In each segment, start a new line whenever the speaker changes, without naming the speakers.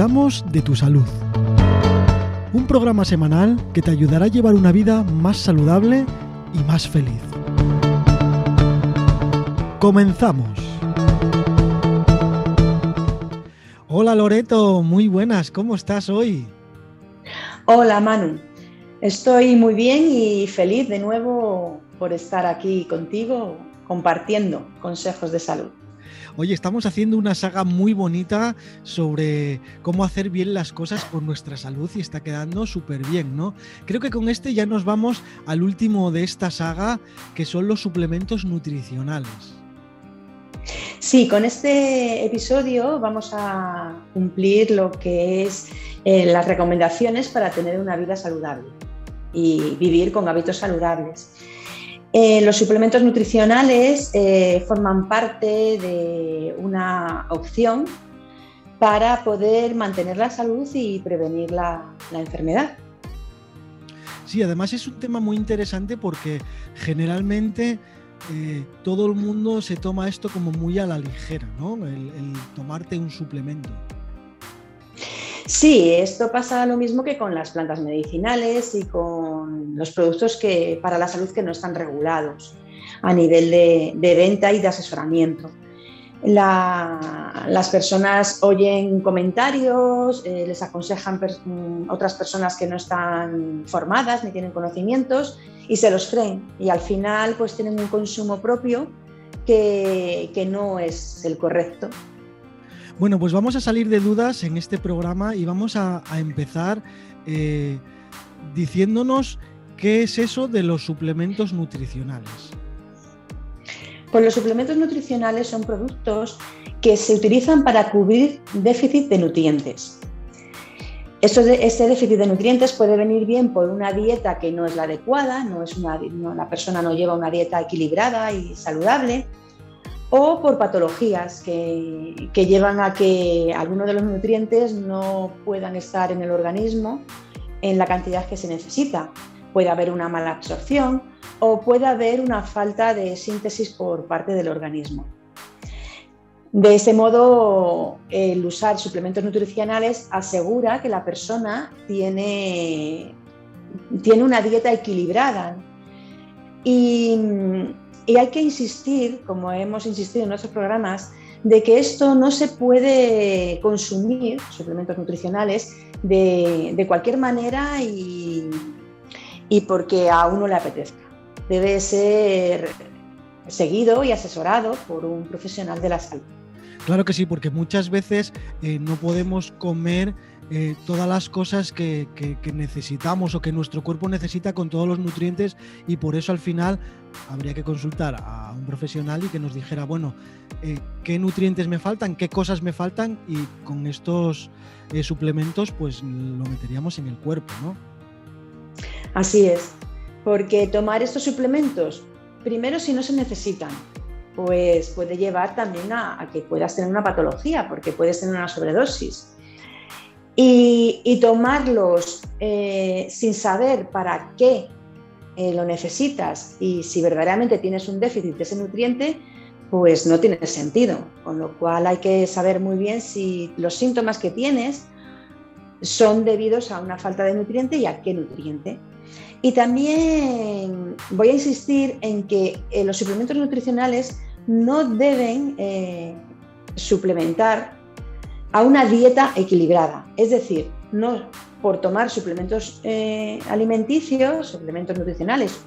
De tu salud. Un programa semanal que te ayudará a llevar una vida más saludable y más feliz. Comenzamos. Hola Loreto, muy buenas, ¿cómo estás hoy?
Hola Manu, estoy muy bien y feliz de nuevo por estar aquí contigo compartiendo consejos de salud.
Oye, estamos haciendo una saga muy bonita sobre cómo hacer bien las cosas por nuestra salud y está quedando súper bien, ¿no? Creo que con este ya nos vamos al último de esta saga, que son los suplementos nutricionales.
Sí, con este episodio vamos a cumplir lo que es eh, las recomendaciones para tener una vida saludable y vivir con hábitos saludables. Eh, los suplementos nutricionales eh, forman parte de una opción para poder mantener la salud y prevenir la, enfermedad.
Sí, además es un tema muy interesante porque generalmente eh, todo el mundo se toma esto como muy a la ligera, ¿no? el tomarte un suplemento.
Sí, esto pasa lo mismo que con las plantas medicinales y con los productos que, para la salud que no están regulados a nivel de, venta y de asesoramiento. las personas oyen comentarios, eh, les aconsejan mm, otras personas que no están formadas ni tienen conocimientos y se los creen. Y al final pues tienen un consumo propio que, que no es el correcto.
Bueno, pues vamos a salir de dudas en este programa y vamos a, empezar eh, diciéndonos qué es eso de los suplementos nutricionales.
Pues los suplementos nutricionales son productos que se utilizan para cubrir déficit de nutrientes. Este déficit de nutrientes puede venir bien por una dieta que no es la adecuada, no es una, la persona no lleva una dieta equilibrada y saludable, o por patologías que, llevan a que algunos de los nutrientes no puedan estar en el organismo en la cantidad que se necesita. Puede haber una mala absorción o puede haber una falta de síntesis por parte del organismo. De ese modo, el usar suplementos nutricionales asegura que la persona tiene, tiene una dieta equilibrada. Y y hay que insistir, como hemos insistido en nuestros programas, de que esto no se puede consumir, suplementos nutricionales, de, cualquier manera y, y, porque a uno le apetezca. Debe ser seguido y asesorado por un profesional de la salud.
Claro que sí, porque muchas veces eh, no podemos comer eh, todas las cosas que, necesitamos o que nuestro cuerpo necesita con todos los nutrientes y por eso al final habría que consultar a un profesional y que nos dijera, bueno, eh, qué nutrientes me faltan, qué cosas me faltan y con estos suplementos pues lo meteríamos en el cuerpo, ¿no?
Así es, porque tomar estos suplementos, primero si no se necesitan, pues puede llevar también a, que puedas tener una patología, porque puedes tener una sobredosis y, tomarlos eh, sin saber para qué eh, lo necesitas y si verdaderamente tienes un déficit de ese nutriente, pues no tiene sentido. Con lo cual hay que saber muy bien si los síntomas que tienes son debidos a una falta de nutriente y a qué nutriente. Y también voy a insistir en que eh, los suplementos nutricionales no deben suplementar a una dieta equilibrada. Es decir, no por tomar suplementos eh, alimenticios, suplementos nutricionales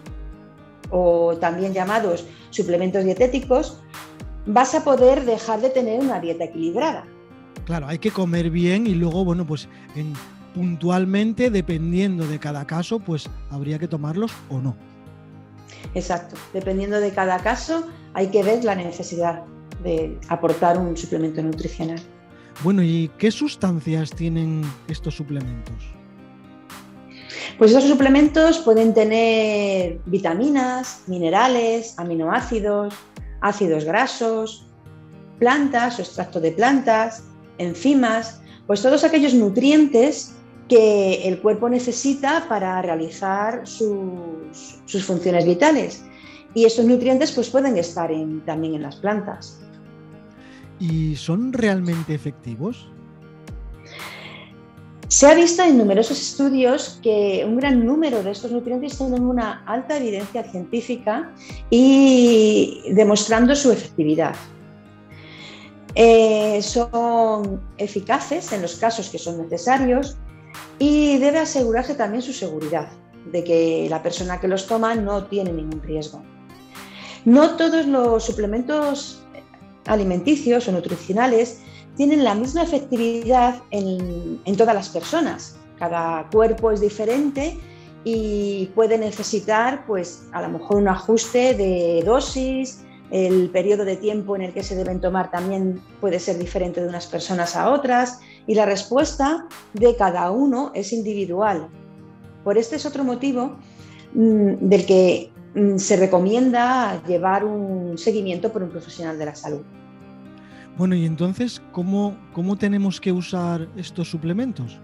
o también llamados suplementos dietéticos, vas a poder dejar de tener una dieta equilibrada.
Claro, hay que comer bien y luego, bueno, pues puntualmente, dependiendo de cada caso, pues habría que tomarlos o no.
Exacto, dependiendo de cada caso, hay que ver la necesidad de aportar un suplemento nutricional.
Bueno, ¿y qué sustancias tienen estos suplementos?
Pues estos suplementos pueden tener vitaminas, minerales, aminoácidos, ácidos grasos, plantas o extracto de plantas, enzimas, pues todos aquellos nutrientes que el cuerpo necesita para realizar sus, funciones vitales. Y estos nutrientes pues, pueden estar también en las plantas.
¿Y son realmente efectivos?
Se ha visto en numerosos estudios que un gran número de estos nutrientes tienen una alta evidencia científica y demostrando su efectividad. Eh, son eficaces en los casos que son necesarios y debe asegurarse también su seguridad, de que la persona que los toma no tiene ningún riesgo. No todos los suplementos alimenticios o nutricionales tienen la misma efectividad en, todas las personas. Cada cuerpo es diferente y puede necesitar, pues, a lo mejor un ajuste de dosis, el periodo de tiempo en el que se deben tomar también puede ser diferente de unas personas a otras y la respuesta de cada uno es individual. Por este es otro motivo mm, del que mm, se recomienda llevar un seguimiento por un profesional de la salud.
Bueno, y entonces, ¿cómo, cómo tenemos que usar estos suplementos?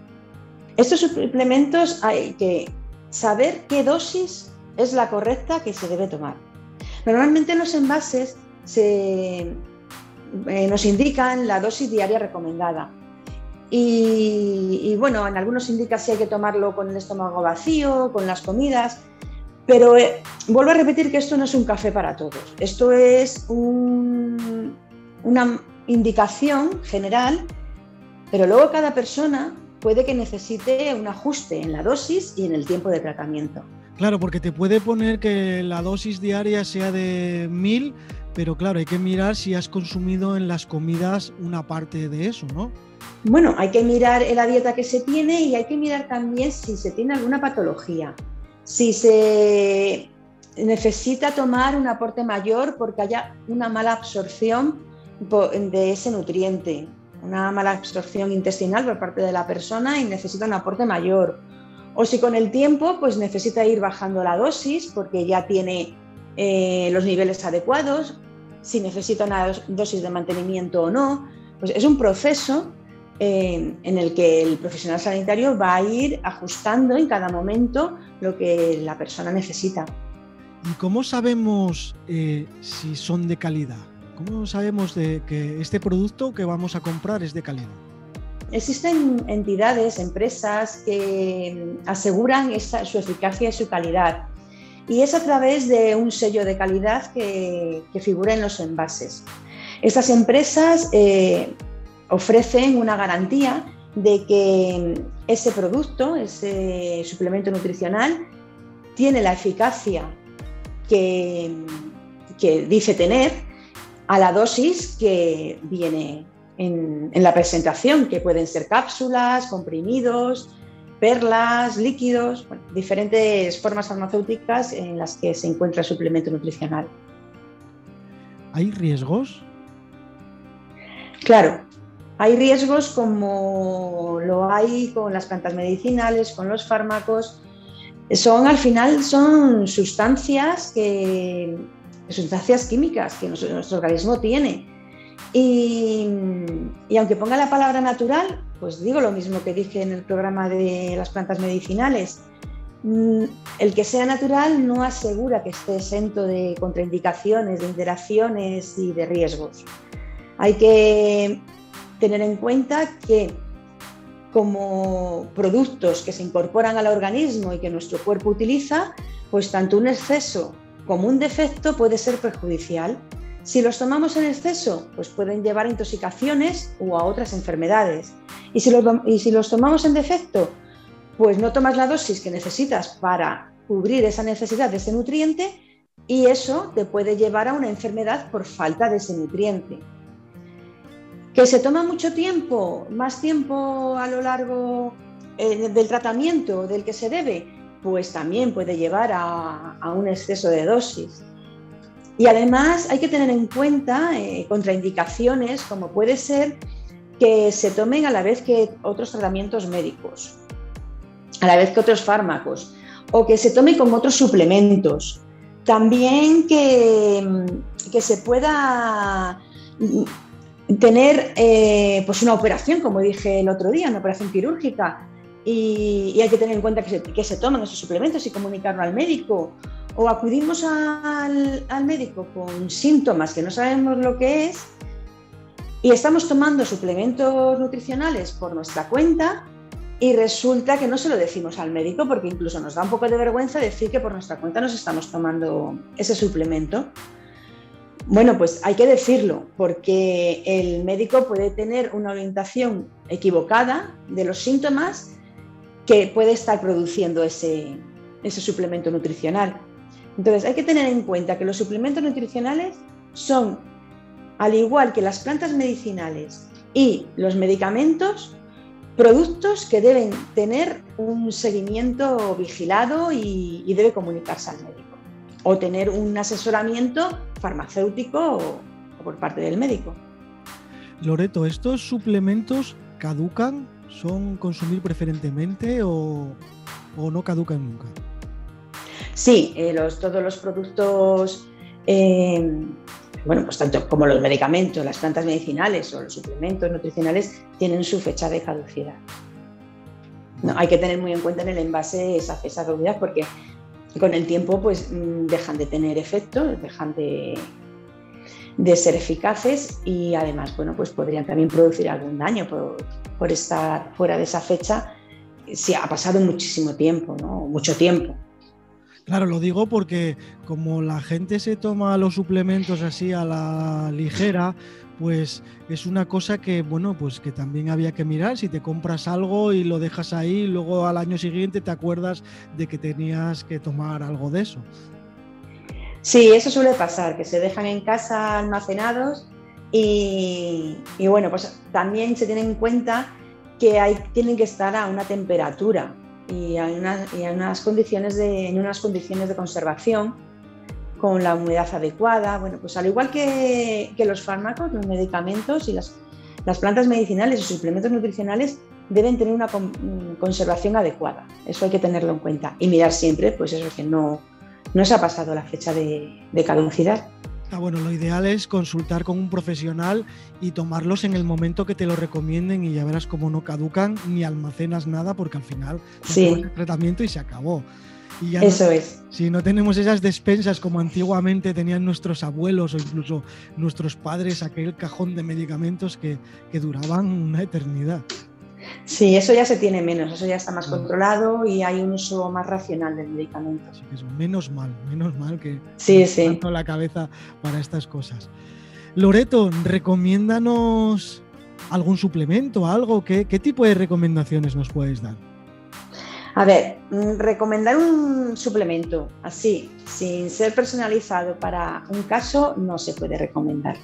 Estos suplementos hay que saber qué dosis es la correcta que se debe tomar. Normalmente en los envases se, eh, nos indican la dosis diaria recomendada. Y, bueno, en algunos indica si hay que tomarlo con el estómago vacío, con las comidas, pero eh, vuelvo a repetir que esto no es un café para todos. Esto es una indicación general, pero luego cada persona puede que necesite un ajuste en la dosis y en el tiempo de tratamiento.
Claro, porque te puede poner que la dosis diaria sea de 1000, pero claro, hay que mirar si has consumido en las comidas una parte de eso, ¿no?
Bueno, hay que mirar la dieta que se tiene y hay que mirar también si se tiene alguna patología, si se necesita tomar un aporte mayor porque haya una mala absorción de ese nutriente, una mala absorción intestinal por parte de la persona y necesita un aporte mayor. O si con el tiempo pues necesita ir bajando la dosis porque ya tiene eh, los niveles adecuados, si necesita una dosis de mantenimiento o no. Pues es un proceso eh, en el que el profesional sanitario va a ir ajustando en cada momento lo que la persona necesita.
¿Y cómo sabemos eh, si son de calidad? ¿Cómo sabemos de que este producto que vamos a comprar es de calidad?
Existen entidades, empresas que aseguran su eficacia y su calidad. Y es a través de un sello de calidad que, figura en los envases. Estas empresas eh, ofrecen una garantía de que ese producto, ese suplemento nutricional, tiene la eficacia que, que dice tener a la dosis que viene en, la presentación, que pueden ser cápsulas, comprimidos, perlas, líquidos, diferentes formas farmacéuticas en las que se encuentra el suplemento nutricional.
¿Hay riesgos?
Claro, hay riesgos como lo hay con las plantas medicinales, con los fármacos. Son al final son sustancias sustancias químicas que nuestro, organismo tiene. Y, aunque ponga la palabra natural, pues digo lo mismo que dije en el programa de las plantas medicinales. Mm, el que sea natural no asegura que esté exento de contraindicaciones, de interacciones y de riesgos. Hay que tener en cuenta que como productos que se incorporan al organismo y que nuestro cuerpo utiliza, pues tanto un exceso como un defecto puede ser perjudicial. Si los tomamos en exceso, pues pueden llevar a intoxicaciones o a otras enfermedades. Y si, los, y si los tomamos en defecto, pues no tomas la dosis que necesitas para cubrir esa necesidad de ese nutriente y eso te puede llevar a una enfermedad por falta de ese nutriente. Que se toma mucho tiempo, más tiempo a lo largo eh, del tratamiento del que se debe, pues también puede llevar a, un exceso de dosis. Y además hay que tener en cuenta eh, contraindicaciones como puede ser que se tomen a la vez que otros tratamientos médicos, a la vez que otros fármacos, o que se tome como otros suplementos. También que, que se pueda tener eh, pues una operación, como dije el otro día, una operación quirúrgica, y, hay que tener en cuenta que se, toman esos suplementos y comunicarlo al médico. O acudimos al, médico con síntomas que no sabemos lo que es y estamos tomando suplementos nutricionales por nuestra cuenta, y resulta que no se lo decimos al médico porque incluso nos da un poco de vergüenza decir que por nuestra cuenta nos estamos tomando ese suplemento. Bueno, pues hay que decirlo porque el médico puede tener una orientación equivocada de los síntomas que puede estar produciendo ese, suplemento nutricional. Entonces hay que tener en cuenta que los suplementos nutricionales son, al igual que las plantas medicinales y los medicamentos, productos que deben tener un seguimiento vigilado y, debe comunicarse al médico o tener un asesoramiento farmacéutico por parte del médico.
Loreto, ¿estos suplementos caducan? ¿Son consumir preferentemente o, no caducan nunca?
Sí, eh, todos los productos eh, bueno, pues tanto como los medicamentos, las plantas medicinales o los suplementos nutricionales tienen su fecha de caducidad. No, hay que tener muy en cuenta en el envase esa fecha de caducidad porque con el tiempo pues mm, dejan de tener efecto, dejan de, de ser eficaces y además bueno, pues podrían también producir algún daño por, por estar fuera de esa fecha si ha pasado muchísimo tiempo, ¿no? mucho tiempo.
Claro, lo digo porque como la gente se toma los suplementos así a la ligera, pues es una cosa que, bueno, pues que también había que mirar. Si te compras algo y lo dejas ahí, luego al año siguiente te acuerdas de que tenías que tomar algo de eso.
Sí, eso suele pasar, que se dejan en casa almacenados y, bueno, pues también se tiene en cuenta que hay, tienen que estar a una temperatura y hay, unas condiciones de, en unas condiciones de conservación con la humedad adecuada. Bueno, pues al igual que, los fármacos, los medicamentos y las, plantas medicinales y suplementos nutricionales deben tener una conservación adecuada. Eso hay que tenerlo en cuenta y mirar siempre, pues eso que no, no se ha pasado la fecha de, de caducidad.
Ah, bueno, lo ideal es consultar con un profesional y tomarlos en el momento que te lo recomienden y ya verás cómo no caducan ni almacenas nada porque al final
sí. el
tratamiento y se acabó.
Y Eso es.
Si no tenemos esas despensas como antiguamente tenían nuestros abuelos o incluso nuestros padres, aquel cajón de medicamentos que, que duraban una eternidad.
Sí, eso ya se tiene menos, eso ya está más controlado y hay un uso más racional del medicamento.
menos mal, menos mal que
sí, sí.
la cabeza para estas cosas. Loreto, recomiéndanos algún suplemento, algo, ¿qué, qué tipo de recomendaciones nos puedes dar?
A ver, mm, recomendar un suplemento así, sin ser personalizado para un caso, no se puede recomendar.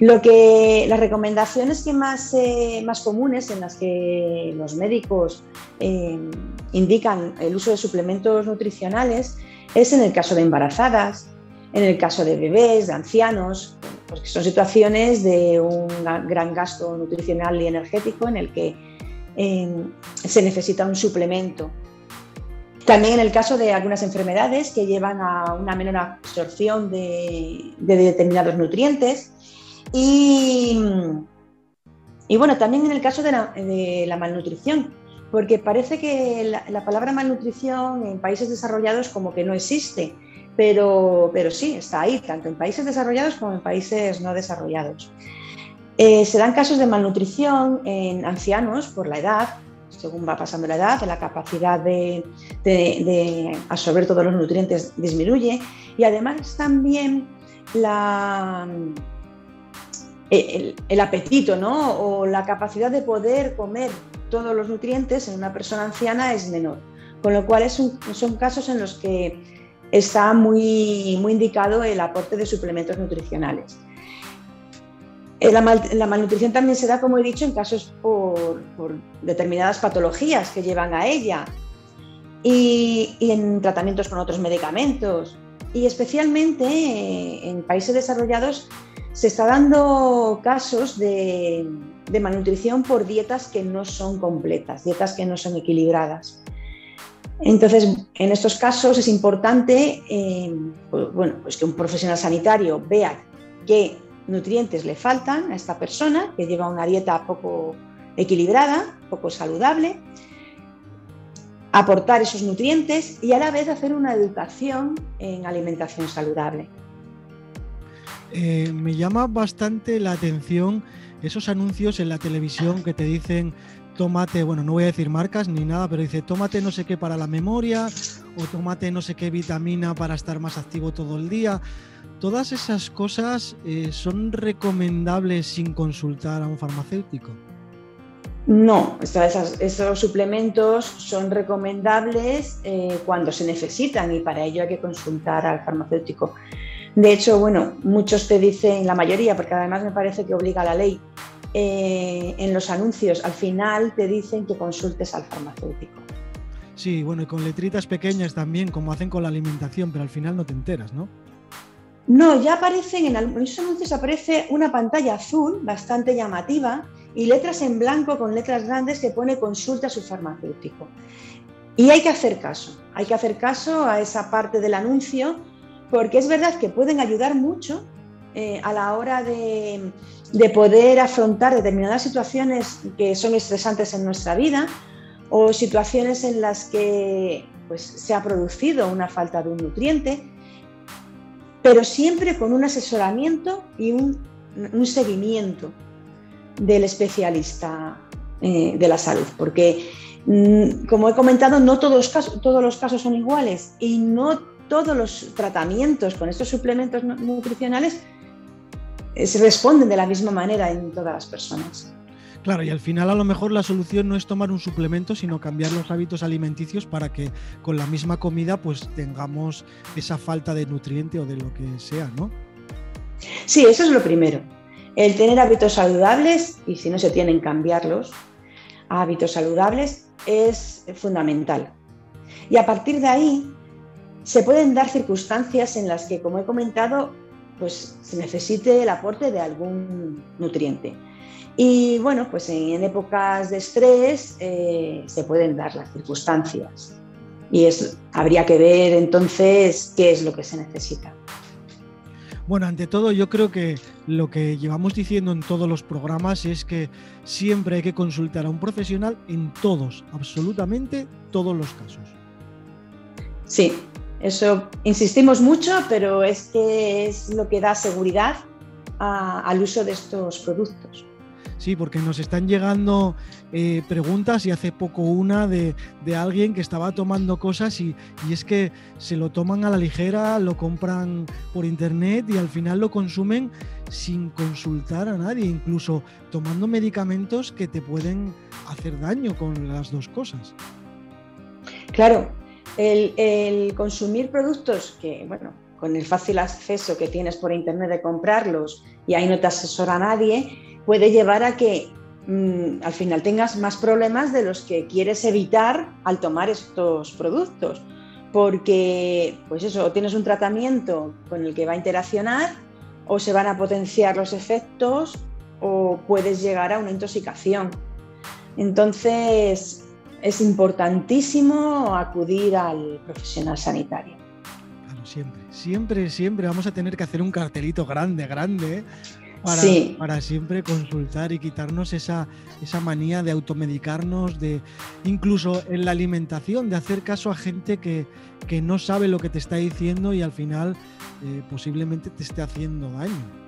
Lo que, las recomendaciones que más, eh, más comunes en las que los médicos eh, indican el uso de suplementos nutricionales es en el caso de embarazadas, en el caso de bebés, de ancianos, porque son situaciones de un gran gasto nutricional y energético en el que eh, se necesita un suplemento. También en el caso de algunas enfermedades que llevan a una menor absorción de determinados nutrientes, y, bueno, también en el caso de la, malnutrición, porque parece que la, palabra malnutrición en países desarrollados como que no existe, pero, pero sí, está ahí, tanto en países desarrollados como en países no desarrollados. Eh, se dan casos de malnutrición en ancianos por la edad, según va pasando la edad, la capacidad de, absorber todos los nutrientes disminuye y además también la, el, apetito ¿no? o la capacidad de poder comer todos los nutrientes en una persona anciana es menor. Con lo cual son casos en los que está muy, muy indicado el aporte de suplementos nutricionales. Eh, la, malnutrición también se da, como he dicho, en casos por, determinadas patologías que llevan a ella y, en tratamientos con otros medicamentos. Y especialmente eh, en países desarrollados se está dando casos de, malnutrición por dietas que no son completas, dietas que no son equilibradas. Entonces, en estos casos es importante eh, pues, bueno, pues que un profesional sanitario vea qué nutrientes le faltan a esta persona que lleva una dieta poco equilibrada, poco saludable, aportar esos nutrientes y a la vez hacer una educación en alimentación saludable.
Eh, me llama bastante la atención esos anuncios en la televisión que te dicen tómate, bueno, no voy a decir marcas ni nada, pero dice, tómate no sé qué para la memoria o tómate no sé qué vitamina para estar más activo todo el día. Todas esas cosas eh, son recomendables sin consultar a un farmacéutico.
No, esos, suplementos son recomendables eh, cuando se necesitan y para ello hay que consultar al farmacéutico. De hecho, bueno, muchos te dicen, la mayoría, porque además me parece que obliga la ley, eh, en los anuncios al final te dicen que consultes al farmacéutico.
Sí, bueno, y con letritas pequeñas también, como hacen con la alimentación, pero al final no te enteras, ¿no?
No, ya aparecen en algunos anuncios aparece una pantalla azul bastante llamativa y letras en blanco con letras grandes que pone consulta a su farmacéutico. Y hay que hacer caso, hay que hacer caso a esa parte del anuncio porque es verdad que pueden ayudar mucho eh, a la hora de, poder afrontar determinadas situaciones que son estresantes en nuestra vida o situaciones en las que pues, se ha producido una falta de un nutriente, pero siempre con un asesoramiento y un, seguimiento del especialista eh, de la salud, porque mm, como he comentado, no todos todos los casos son iguales y no todos los tratamientos con estos suplementos nutricionales eh, se responden de la misma manera en todas las personas.
Claro, y al final a lo mejor la solución no es tomar un suplemento, sino cambiar los hábitos alimenticios para que con la misma comida pues tengamos esa falta de nutriente o de lo que sea, ¿no?
Sí, eso es lo primero. El tener hábitos saludables, y si no se tienen, cambiarlos a hábitos saludables, es fundamental. Y a partir de ahí, se pueden dar circunstancias en las que, como he comentado, pues se necesite el aporte de algún nutriente. Y bueno, pues en, épocas de estrés eh, se pueden dar las circunstancias. Y es, habría que ver entonces qué es lo que se necesita.
Bueno, ante todo yo creo que lo que llevamos diciendo en todos los programas es que siempre hay que consultar a un profesional en todos, absolutamente todos los casos.
Sí, eso insistimos mucho, pero es que es lo que da seguridad al uso de estos productos.
Sí, porque nos están llegando eh, preguntas y hace poco una de, alguien que estaba tomando cosas y, y, es que se lo toman a la ligera, lo compran por internet y al final lo consumen sin consultar a nadie, incluso tomando medicamentos que te pueden hacer daño con las dos cosas.
Claro, el, consumir productos que, bueno, con el fácil acceso que tienes por internet de comprarlos y ahí no te asesora nadie, puede llevar a que mm, al final tengas más problemas de los que quieres evitar al tomar estos productos. Porque, pues eso, tienes un tratamiento con el que va a interaccionar, o se van a potenciar los efectos, o puedes llegar a una intoxicación. Entonces, es importantísimo acudir al profesional sanitario.
Claro, siempre, siempre, siempre vamos a tener que hacer un cartelito grande, grande, para, para, siempre consultar y quitarnos esa, esa manía de automedicarnos, de incluso en la alimentación, de hacer caso a gente que, no sabe lo que te está diciendo y al final eh, posiblemente te esté haciendo daño.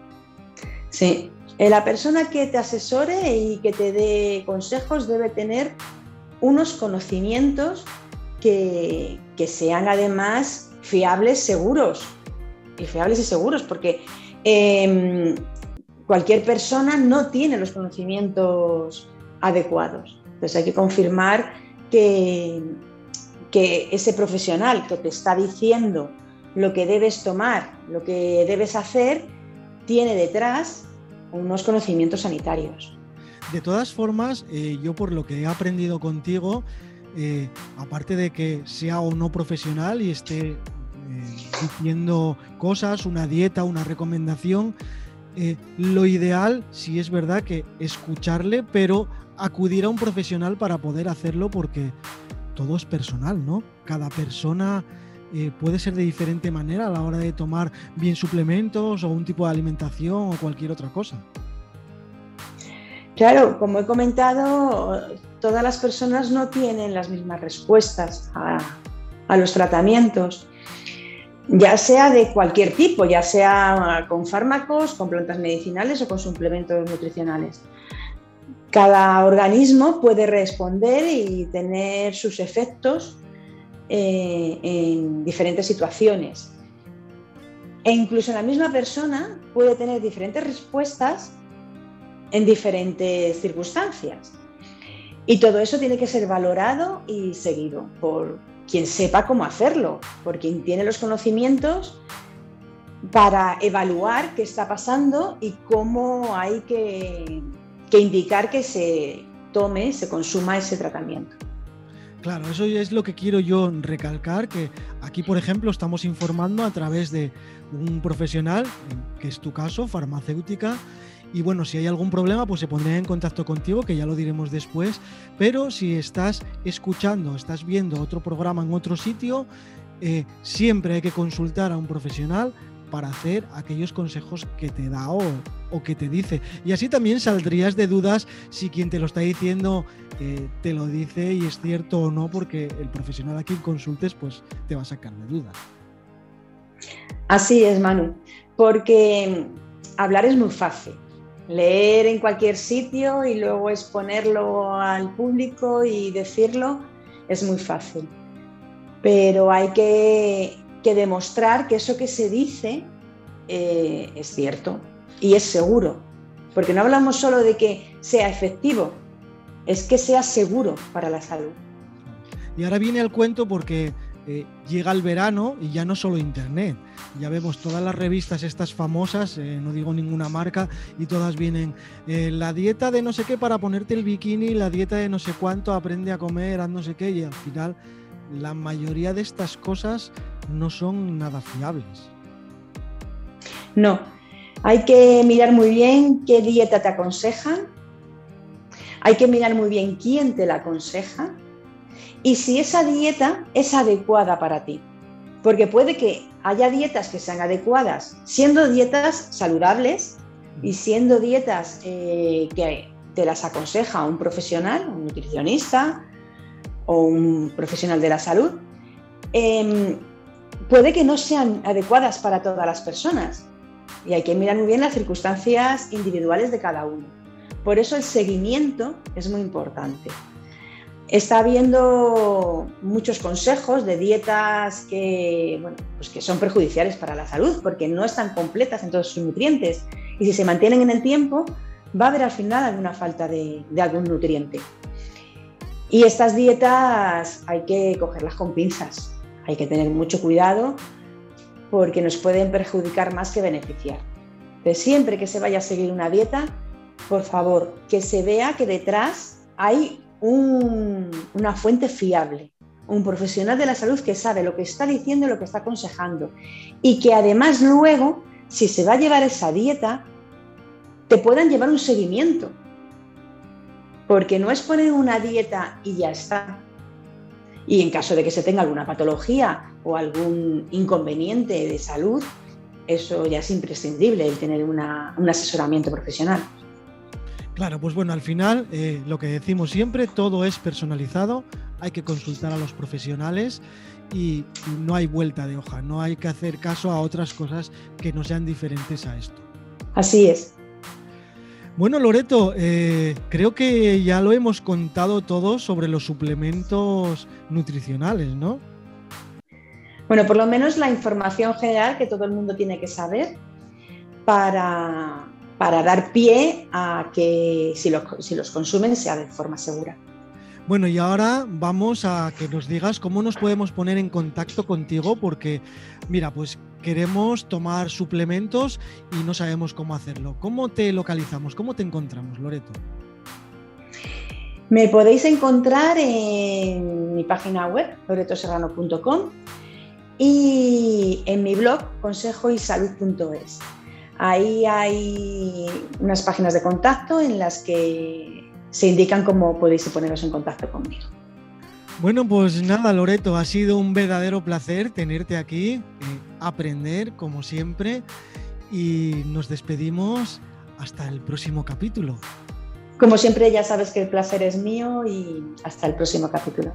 Sí, eh, la persona que te asesore y que te dé consejos debe tener unos conocimientos que, sean además fiables, seguros. Y fiables y seguros, porque em, cualquier persona no tiene los conocimientos adecuados. Entonces hay que confirmar que, ese profesional que te está diciendo lo que debes tomar, lo que debes hacer, tiene detrás unos conocimientos sanitarios.
De todas formas, eh, yo por lo que he aprendido contigo, eh, aparte de que sea o no profesional y esté eh, diciendo cosas, una dieta, una recomendación, lo ideal, si es verdad, que escucharle, pero acudir a un profesional para poder hacerlo porque todo es personal, ¿no? Cada persona puede ser de diferente manera a la hora de tomar bien suplementos o un tipo de alimentación o cualquier otra cosa.
Claro, como he comentado, todas las personas no tienen las mismas respuestas a, los tratamientos, ya sea de cualquier tipo, ya sea con fármacos, con plantas medicinales o con suplementos nutricionales. cada organismo puede responder y tener sus efectos eh, en diferentes situaciones. E incluso la misma persona puede tener diferentes respuestas en diferentes circunstancias. Y todo eso tiene que ser valorado y seguido por quien sepa cómo hacerlo, por quien tiene los conocimientos para evaluar qué está pasando y cómo hay que, indicar que se tome, se consuma ese tratamiento.
Claro, eso es lo que quiero yo recalcar, que aquí, por ejemplo, estamos informando a través de un profesional, que es tu caso, farmacéutica, y bueno, si hay algún problema, pues se pondrá en contacto contigo, que ya lo diremos después. Pero si estás escuchando, estás viendo otro programa en otro sitio, eh, siempre hay que consultar a un profesional para hacer aquellos consejos que te da o, que te dice. Y así también saldrías de dudas si quien te lo está diciendo eh, te lo dice y es cierto o no, porque el profesional a quien consultes pues te va a sacar de dudas.
Así es, Manu, porque hablar es muy fácil. Leer en cualquier sitio y luego exponerlo al público y decirlo es muy fácil. Pero hay que que demostrar que eso que se dice eh, es cierto y es seguro. Porque no hablamos solo de que sea efectivo, es que sea seguro para la salud.
Y ahora viene el cuento porque eh, llega el verano y ya no solo Internet. Ya vemos todas las revistas estas famosas, eh, no digo ninguna marca, y todas vienen la dieta de no sé qué para ponerte el bikini, la dieta de no sé cuánto, aprende a comer, a no sé qué, y al final la mayoría de estas cosas no son nada fiables.
No, hay que mirar muy bien qué dieta te aconsejan, hay que mirar muy bien quién te la aconseja y si esa dieta es adecuada para ti. Porque puede que haya dietas que sean adecuadas, siendo dietas saludables y siendo dietas eh, que te las aconseja un profesional, un nutricionista o un profesional de la salud. Em, puede que no sean adecuadas para todas las personas y hay que mirar muy bien las circunstancias individuales de cada uno. Por eso el seguimiento es muy importante. Está habiendo muchos consejos de dietas que, pues que son perjudiciales para la salud porque no están completas en todos sus nutrientes y si se mantienen en el tiempo va a haber al final alguna falta de, algún nutriente. Y estas dietas hay que cogerlas con pinzas hay que tener mucho cuidado porque nos pueden perjudicar más que beneficiar. De siempre que se vaya a seguir una dieta, por favor, que se vea que detrás hay una fuente fiable, un profesional de la salud que sabe lo que está diciendo y lo que está aconsejando. Y que además luego, si se va a llevar esa dieta, te puedan llevar un seguimiento. Porque no es poner una dieta y ya está. Y en caso de que se tenga alguna patología o algún inconveniente de salud, eso ya es imprescindible, el tener un asesoramiento profesional.
Claro, pues bueno, al final eh, lo que decimos siempre, todo es personalizado, hay que consultar a los profesionales y no hay vuelta de hoja, no hay que hacer caso a otras cosas que no sean diferentes a esto.
Así es.
Bueno, Loreto, eh, creo que ya lo hemos contado todo sobre los suplementos nutricionales, ¿no?
Bueno, por lo menos la información general que todo el mundo tiene que saber para, dar pie a que si, si los consumen sea de forma segura.
Bueno, y ahora vamos a que nos digas cómo nos podemos poner en contacto contigo, porque mira, pues queremos tomar suplementos y no sabemos cómo hacerlo. ¿Cómo te localizamos? ¿Cómo te encontramos, Loreto?
Me podéis encontrar en mi página web, loretoserrano.com, y en mi blog, consejoysalud.es. Ahí hay unas páginas de contacto en las que se indican cómo podéis poneros en contacto conmigo.
Bueno, pues nada, Loreto, ha sido un verdadero placer tenerte aquí, eh, aprender como siempre y nos despedimos hasta el próximo capítulo.
Como siempre, ya sabes que el placer es mío y hasta el próximo capítulo.